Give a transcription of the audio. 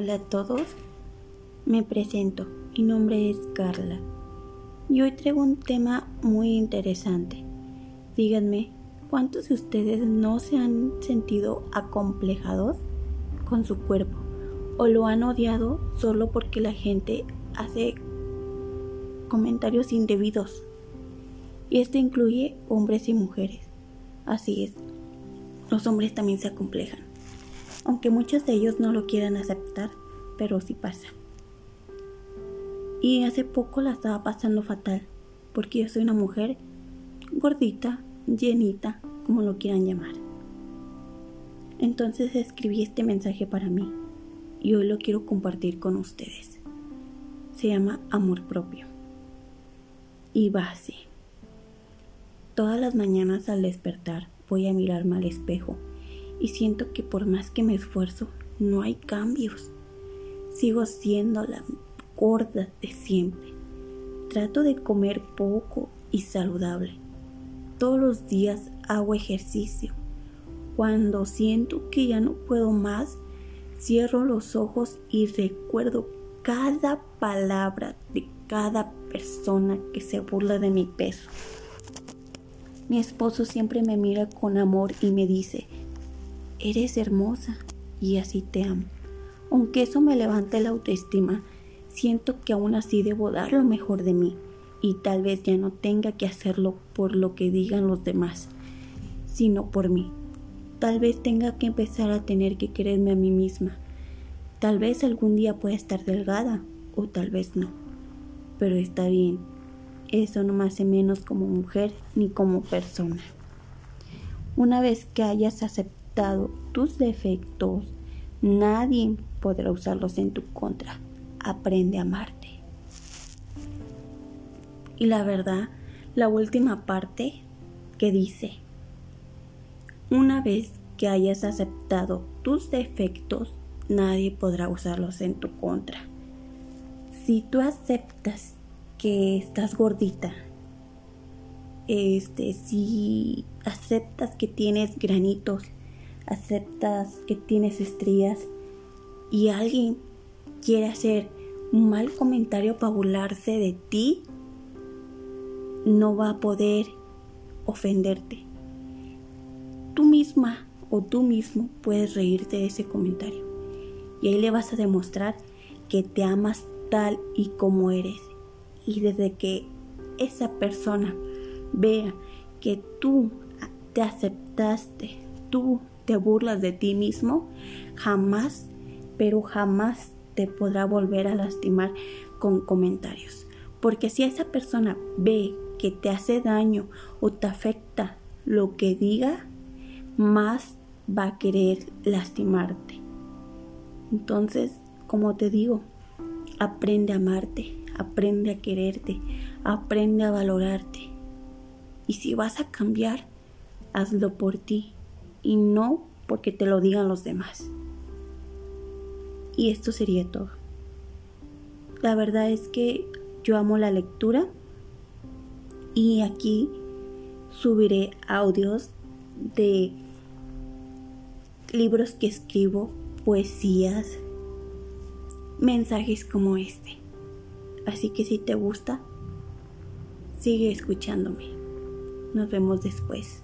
Hola a todos, me presento, mi nombre es Carla y hoy traigo un tema muy interesante. Díganme, ¿cuántos de ustedes no se han sentido acomplejados con su cuerpo o lo han odiado solo porque la gente hace comentarios indebidos? Y esto incluye hombres y mujeres. Así es, los hombres también se acomplejan aunque muchos de ellos no lo quieran aceptar, pero sí pasa. Y hace poco la estaba pasando fatal, porque yo soy una mujer gordita, llenita, como lo quieran llamar. Entonces escribí este mensaje para mí y hoy lo quiero compartir con ustedes. Se llama Amor Propio. Y va así. Todas las mañanas al despertar voy a mirarme al espejo y siento que por más que me esfuerzo, no hay cambios. Sigo siendo la gorda de siempre. Trato de comer poco y saludable. Todos los días hago ejercicio. Cuando siento que ya no puedo más, cierro los ojos y recuerdo cada palabra de cada persona que se burla de mi peso. Mi esposo siempre me mira con amor y me dice, eres hermosa y así te amo. Aunque eso me levante la autoestima, siento que aún así debo dar lo mejor de mí y tal vez ya no tenga que hacerlo por lo que digan los demás, sino por mí. Tal vez tenga que empezar a tener que quererme a mí misma. Tal vez algún día pueda estar delgada o tal vez no. Pero está bien. Eso no me hace menos como mujer ni como persona. Una vez que hayas aceptado tus defectos, nadie podrá usarlos en tu contra. Aprende a amarte. Y la verdad, la última parte que dice, una vez que hayas aceptado tus defectos, nadie podrá usarlos en tu contra. Si tú aceptas que estás gordita, este, si aceptas que tienes granitos, aceptas que tienes estrías y alguien quiere hacer un mal comentario para burlarse de ti, no va a poder ofenderte. Tú misma o tú mismo puedes reírte de ese comentario. Y ahí le vas a demostrar que te amas tal y como eres. Y desde que esa persona vea que tú te aceptaste, tú te burlas de ti mismo, jamás, pero jamás te podrá volver a lastimar con comentarios. Porque si esa persona ve que te hace daño o te afecta lo que diga, más va a querer lastimarte. Entonces, como te digo, aprende a amarte, aprende a quererte, aprende a valorarte. Y si vas a cambiar, hazlo por ti, y no porque te lo digan los demás. Y esto sería todo. La verdad es que yo amo la lectura y aquí subiré audios de libros que escribo, poesías, mensajes como este. Así que si te gusta, sigue escuchándome. Nos vemos después.